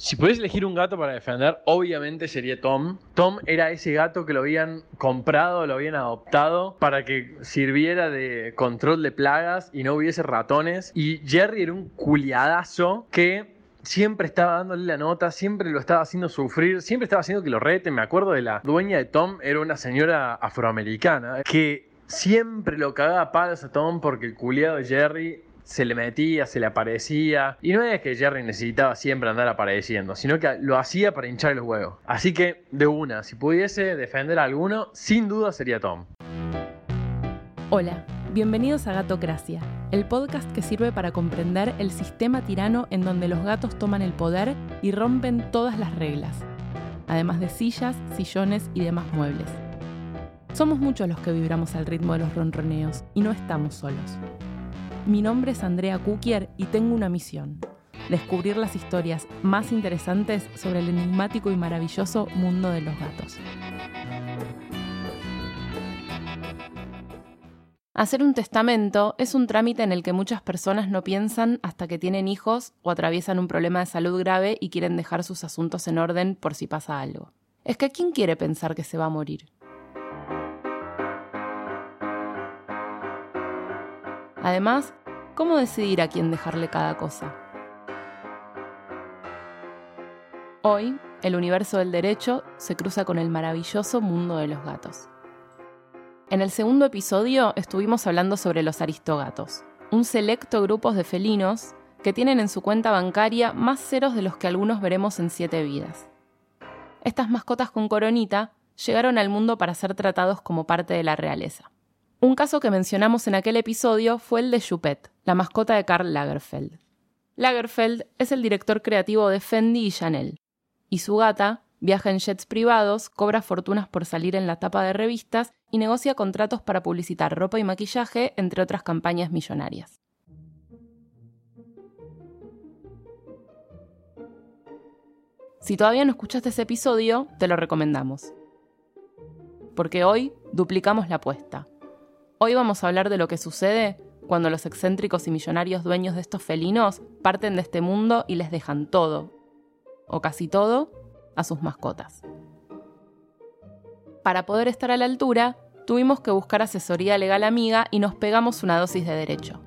Si pudiese elegir un gato para defender, obviamente sería Tom. Tom era ese gato que lo habían comprado, lo habían adoptado para que sirviera de control de plagas y no hubiese ratones. Y Jerry era un culiadazo que siempre estaba dándole la nota, siempre lo estaba haciendo sufrir, siempre estaba haciendo que lo rete. Me acuerdo de la dueña de Tom, era una señora afroamericana que siempre lo cagaba a palos a Tom porque el culiado de Jerry se le metía, se le aparecía. Y no es que Jerry necesitaba siempre andar apareciendo, sino que lo hacía para hinchar los huevos. Así que, de una, si pudiese defender a alguno, sin duda sería Tom. Hola, bienvenidos a Gatocracia, el podcast que sirve para comprender el sistema tirano en donde los gatos toman el poder y rompen todas las reglas, además de sillas, sillones y demás muebles. Somos muchos los que vibramos al ritmo de los ronroneos y no estamos solos. Mi nombre es Andrea Kukier y tengo una misión. Descubrir las historias más interesantes sobre el enigmático y maravilloso mundo de los gatos. Hacer un testamento es un trámite en el que muchas personas no piensan hasta que tienen hijos o atraviesan un problema de salud grave y quieren dejar sus asuntos en orden por si pasa algo. Es que ¿quién quiere pensar que se va a morir? Además, ¿cómo decidir a quién dejarle cada cosa? Hoy, el universo del derecho se cruza con el maravilloso mundo de los gatos. En el segundo episodio estuvimos hablando sobre los aristogatos, un selecto grupo de felinos que tienen en su cuenta bancaria más ceros de los que algunos veremos en siete vidas. Estas mascotas con coronita llegaron al mundo para ser tratados como parte de la realeza. Un caso que mencionamos en aquel episodio fue el de Chupet, la mascota de Karl Lagerfeld. Lagerfeld es el director creativo de Fendi y Chanel, y su gata viaja en jets privados, cobra fortunas por salir en la tapa de revistas y negocia contratos para publicitar ropa y maquillaje, entre otras campañas millonarias. Si todavía no escuchaste ese episodio, te lo recomendamos. Porque hoy duplicamos la apuesta. Hoy vamos a hablar de lo que sucede cuando los excéntricos y millonarios dueños de estos felinos parten de este mundo y les dejan todo, o casi todo, a sus mascotas. Para poder estar a la altura, tuvimos que buscar asesoría legal amiga y nos pegamos una dosis de derecho.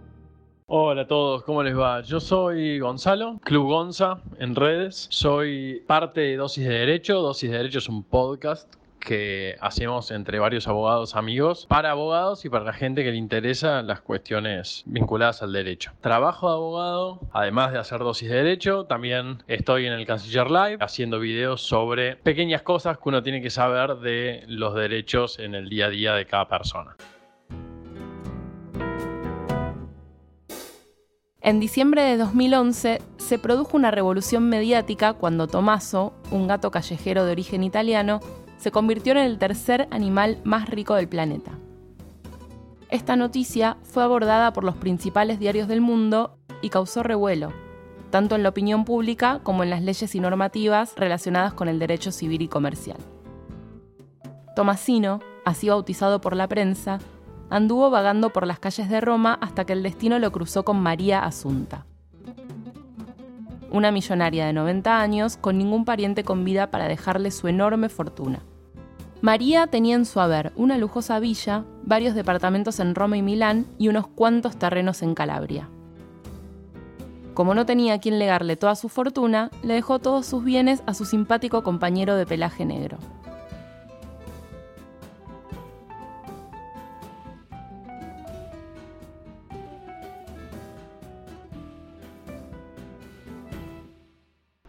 Hola a todos, ¿cómo les va? Yo soy Gonzalo, Club Gonza en redes. Soy parte de Dosis de Derecho. Dosis de Derecho es un podcast que hacemos entre varios abogados amigos para abogados y para la gente que le interesa las cuestiones vinculadas al derecho. Trabajo de abogado, además de hacer dosis de derecho, también estoy en el Canciller Live haciendo videos sobre pequeñas cosas que uno tiene que saber de los derechos en el día a día de cada persona. En diciembre de 2011 se produjo una revolución mediática cuando Tommaso, un gato callejero de origen italiano, se convirtió en el tercer animal más rico del planeta. Esta noticia fue abordada por los principales diarios del mundo y causó revuelo, tanto en la opinión pública como en las leyes y normativas relacionadas con el derecho civil y comercial. Tomasino, así bautizado por la prensa, anduvo vagando por las calles de Roma hasta que el destino lo cruzó con María Asunta. Una millonaria de 90 años con ningún pariente con vida para dejarle su enorme fortuna. María tenía en su haber una lujosa villa, varios departamentos en Roma y Milán y unos cuantos terrenos en Calabria. Como no tenía quien legarle toda su fortuna, le dejó todos sus bienes a su simpático compañero de pelaje negro.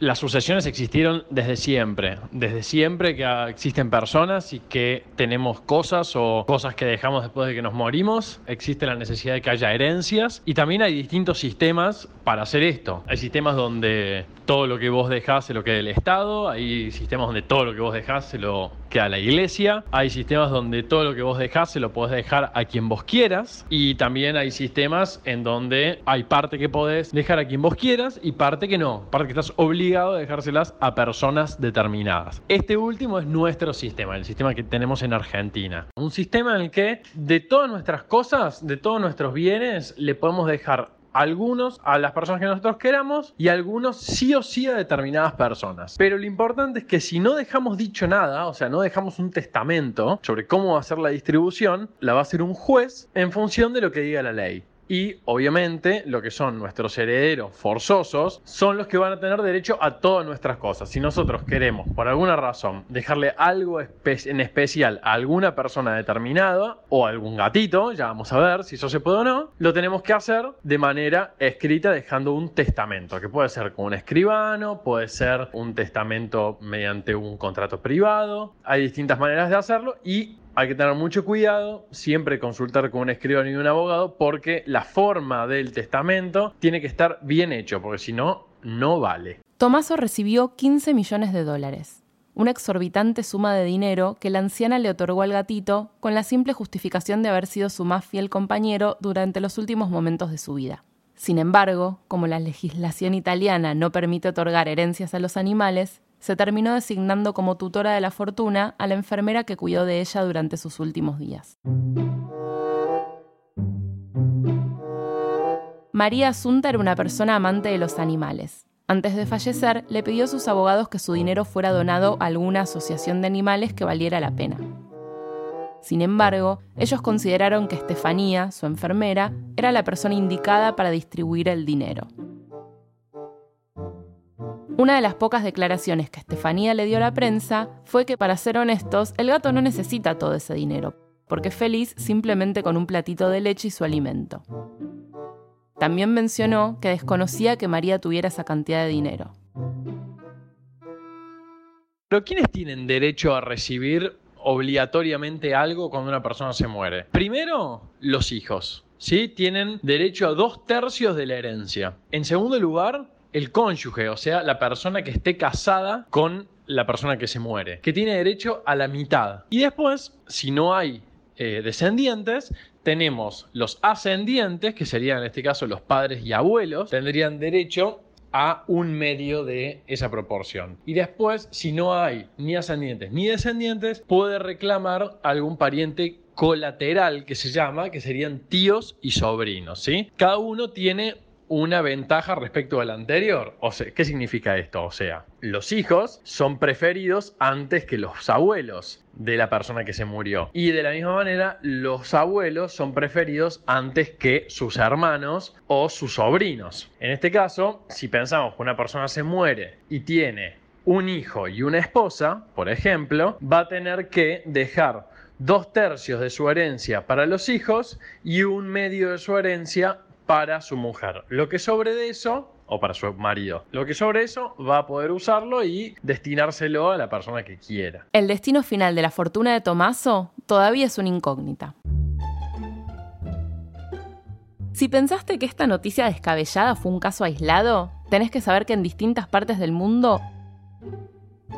Las sucesiones existieron desde siempre, desde siempre que existen personas y que tenemos cosas o cosas que dejamos después de que nos morimos, existe la necesidad de que haya herencias y también hay distintos sistemas para hacer esto. Hay sistemas donde todo lo que vos dejás se lo queda el Estado, hay sistemas donde todo lo que vos dejás se lo queda la iglesia, hay sistemas donde todo lo que vos dejás se lo podés dejar a quien vos quieras y también hay sistemas en donde hay parte que podés dejar a quien vos quieras y parte que no, parte que estás obligado a dejárselas a personas determinadas. Este último es nuestro sistema, el sistema que tenemos en Argentina. Un sistema en el que de todas nuestras cosas, de todos nuestros bienes, le podemos dejar algunos a las personas que nosotros queramos y algunos sí o sí a determinadas personas. Pero lo importante es que si no dejamos dicho nada, o sea, no dejamos un testamento sobre cómo va a ser la distribución, la va a hacer un juez en función de lo que diga la ley. Y obviamente lo que son nuestros herederos forzosos son los que van a tener derecho a todas nuestras cosas. Si nosotros queremos, por alguna razón, dejarle algo en especial a alguna persona determinada o algún gatito, ya vamos a ver si eso se puede o no, lo tenemos que hacer de manera escrita dejando un testamento, que puede ser con un escribano, puede ser un testamento mediante un contrato privado. Hay distintas maneras de hacerlo y hay que tener mucho cuidado, siempre consultar con un escribano y un abogado, porque la forma del testamento tiene que estar bien hecho, porque si no, no vale. Tomaso recibió 15 millones de dólares, una exorbitante suma de dinero que la anciana le otorgó al gatito con la simple justificación de haber sido su más fiel compañero durante los últimos momentos de su vida. Sin embargo, como la legislación italiana no permite otorgar herencias a los animales, se terminó designando como tutora de la fortuna a la enfermera que cuidó de ella durante sus últimos días. María Asunta era una persona amante de los animales. Antes de fallecer, le pidió a sus abogados que su dinero fuera donado a alguna asociación de animales que valiera la pena. Sin embargo, ellos consideraron que Estefanía, su enfermera, era la persona indicada para distribuir el dinero. Una de las pocas declaraciones que Estefanía le dio a la prensa fue que, para ser honestos, el gato no necesita todo ese dinero, porque es feliz simplemente con un platito de leche y su alimento. También mencionó que desconocía que María tuviera esa cantidad de dinero. Pero ¿quiénes tienen derecho a recibir obligatoriamente algo cuando una persona se muere? Primero, los hijos. ¿sí? Tienen derecho a dos tercios de la herencia. En segundo lugar, el cónyuge, o sea, la persona que esté casada con la persona que se muere, que tiene derecho a la mitad. Y después, si no hay eh, descendientes, tenemos los ascendientes, que serían en este caso los padres y abuelos, tendrían derecho a un medio de esa proporción. Y después, si no hay ni ascendientes ni descendientes, puede reclamar algún pariente colateral que se llama, que serían tíos y sobrinos, ¿sí? Cada uno tiene una ventaja respecto al anterior. O sea, ¿qué significa esto? O sea, los hijos son preferidos antes que los abuelos de la persona que se murió. Y de la misma manera, los abuelos son preferidos antes que sus hermanos o sus sobrinos. En este caso, si pensamos que una persona se muere y tiene un hijo y una esposa, por ejemplo, va a tener que dejar dos tercios de su herencia para los hijos y un medio de su herencia para su mujer. Lo que sobre de eso, o para su marido, lo que sobre eso va a poder usarlo y destinárselo a la persona que quiera. El destino final de la fortuna de Tomaso todavía es una incógnita. Si pensaste que esta noticia descabellada fue un caso aislado, tenés que saber que en distintas partes del mundo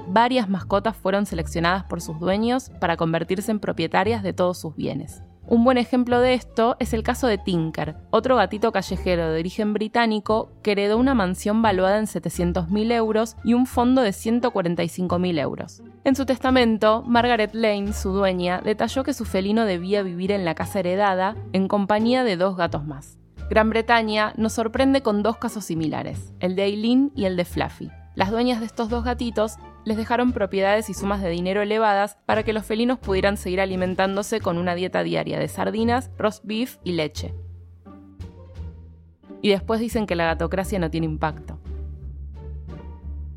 varias mascotas fueron seleccionadas por sus dueños para convertirse en propietarias de todos sus bienes. Un buen ejemplo de esto es el caso de Tinker, otro gatito callejero de origen británico que heredó una mansión valuada en 700.000 euros y un fondo de 145.000 euros. En su testamento, Margaret Lane, su dueña, detalló que su felino debía vivir en la casa heredada en compañía de dos gatos más. Gran Bretaña nos sorprende con dos casos similares, el de Eileen y el de Fluffy. Las dueñas de estos dos gatitos les dejaron propiedades y sumas de dinero elevadas para que los felinos pudieran seguir alimentándose con una dieta diaria de sardinas, roast beef y leche. Y después dicen que la gatocracia no tiene impacto.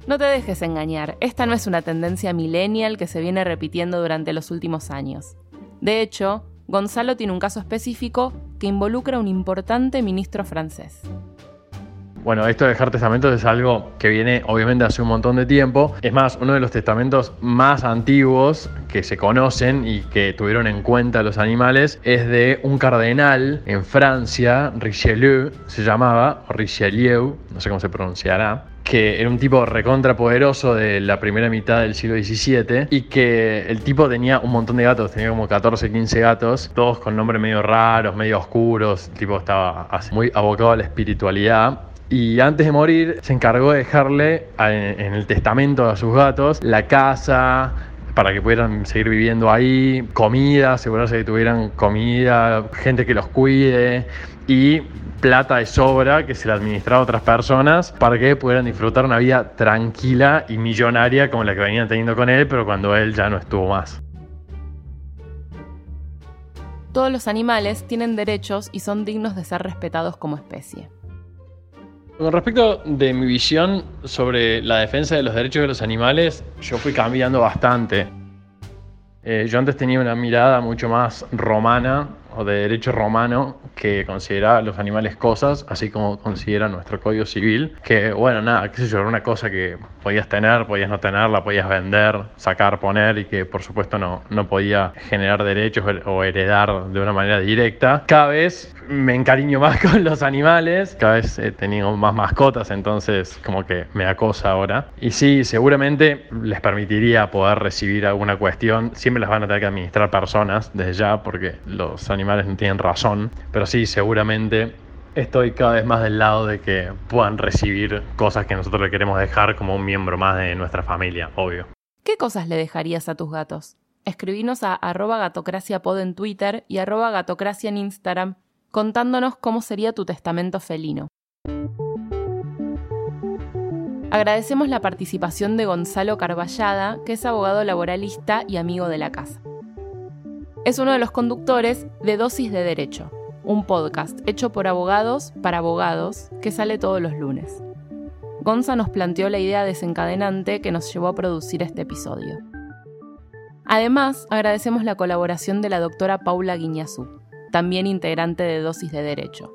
No te dejes engañar, esta no es una tendencia millennial que se viene repitiendo durante los últimos años. De hecho, Gonzalo tiene un caso específico que involucra a un importante ministro francés. Bueno, esto de dejar testamentos es algo que viene obviamente hace un montón de tiempo. Es más, uno de los testamentos más antiguos que se conocen y que tuvieron en cuenta los animales es de un cardenal en Francia, Richelieu se llamaba, Richelieu, no sé cómo se pronunciará, que era un tipo recontrapoderoso de la primera mitad del siglo XVII y que el tipo tenía un montón de gatos, tenía como 14, 15 gatos, todos con nombres medio raros, medio oscuros, el tipo estaba muy abocado a la espiritualidad y antes de morir se encargó de dejarle en el testamento a sus gatos la casa, para que pudieran seguir viviendo ahí, comida, asegurarse que tuvieran comida, gente que los cuide y plata de sobra que se le administraba a otras personas para que pudieran disfrutar una vida tranquila y millonaria como la que venían teniendo con él, pero cuando él ya no estuvo más. Todos los animales tienen derechos y son dignos de ser respetados como especie. Con respecto de mi visión sobre la defensa de los derechos de los animales, yo fui cambiando bastante. Eh, yo antes tenía una mirada mucho más romana o de derecho romano que considera los animales cosas, así como considera nuestro código civil, que bueno, nada, qué sé yo, era una cosa que podías tener, podías no tenerla, podías vender, sacar, poner y que por supuesto no, no podía generar derechos o heredar de una manera directa. Cada vez me encariño más con los animales, cada vez he tenido más mascotas, entonces como que me acosa ahora. Y sí, seguramente les permitiría poder recibir alguna cuestión, siempre las van a tener que administrar personas desde ya porque los animales no tienen razón, pero sí, seguramente estoy cada vez más del lado de que puedan recibir cosas que nosotros le queremos dejar como un miembro más de nuestra familia, obvio. ¿Qué cosas le dejarías a tus gatos? Escribinos a arroba gatocraciapod en Twitter y arroba gatocracia en Instagram contándonos cómo sería tu testamento felino. Agradecemos la participación de Gonzalo Carballada, que es abogado laboralista y amigo de la casa. Es uno de los conductores de Dosis de Derecho, un podcast hecho por abogados para abogados que sale todos los lunes. Gonza nos planteó la idea desencadenante que nos llevó a producir este episodio. Además, agradecemos la colaboración de la doctora Paula Guiñazú, también integrante de Dosis de Derecho.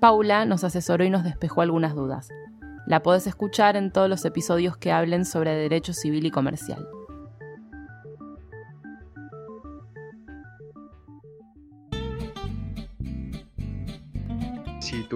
Paula nos asesoró y nos despejó algunas dudas. La podés escuchar en todos los episodios que hablen sobre derecho civil y comercial.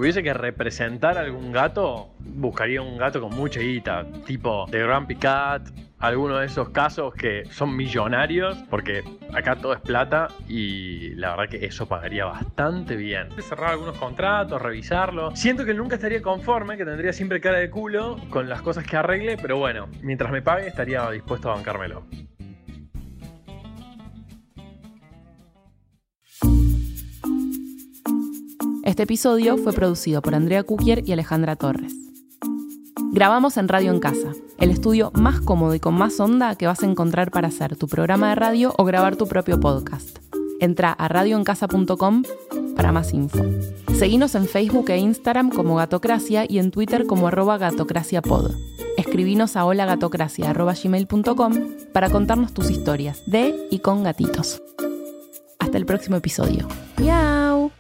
Tuviese que representar algún gato, buscaría un gato con mucha guita, tipo The Grumpy Cat, alguno de esos casos que son millonarios, porque acá todo es plata y la verdad que eso pagaría bastante bien. Cerrar algunos contratos, revisarlo. Siento que nunca estaría conforme, que tendría siempre cara de culo con las cosas que arregle, pero bueno, mientras me pague estaría dispuesto a bancármelo. Este episodio fue producido por Andrea Kukier y Alejandra Torres. Grabamos en Radio en Casa, el estudio más cómodo y con más onda que vas a encontrar para hacer tu programa de radio o grabar tu propio podcast. Entra a radioencasa.com para más info. Seguinos en Facebook e Instagram como Gatocracia y en Twitter como arroba gatocraciapod. Escribinos a holagatocracia.gmail.com para contarnos tus historias de y con gatitos. Hasta el próximo episodio. ¡Miau!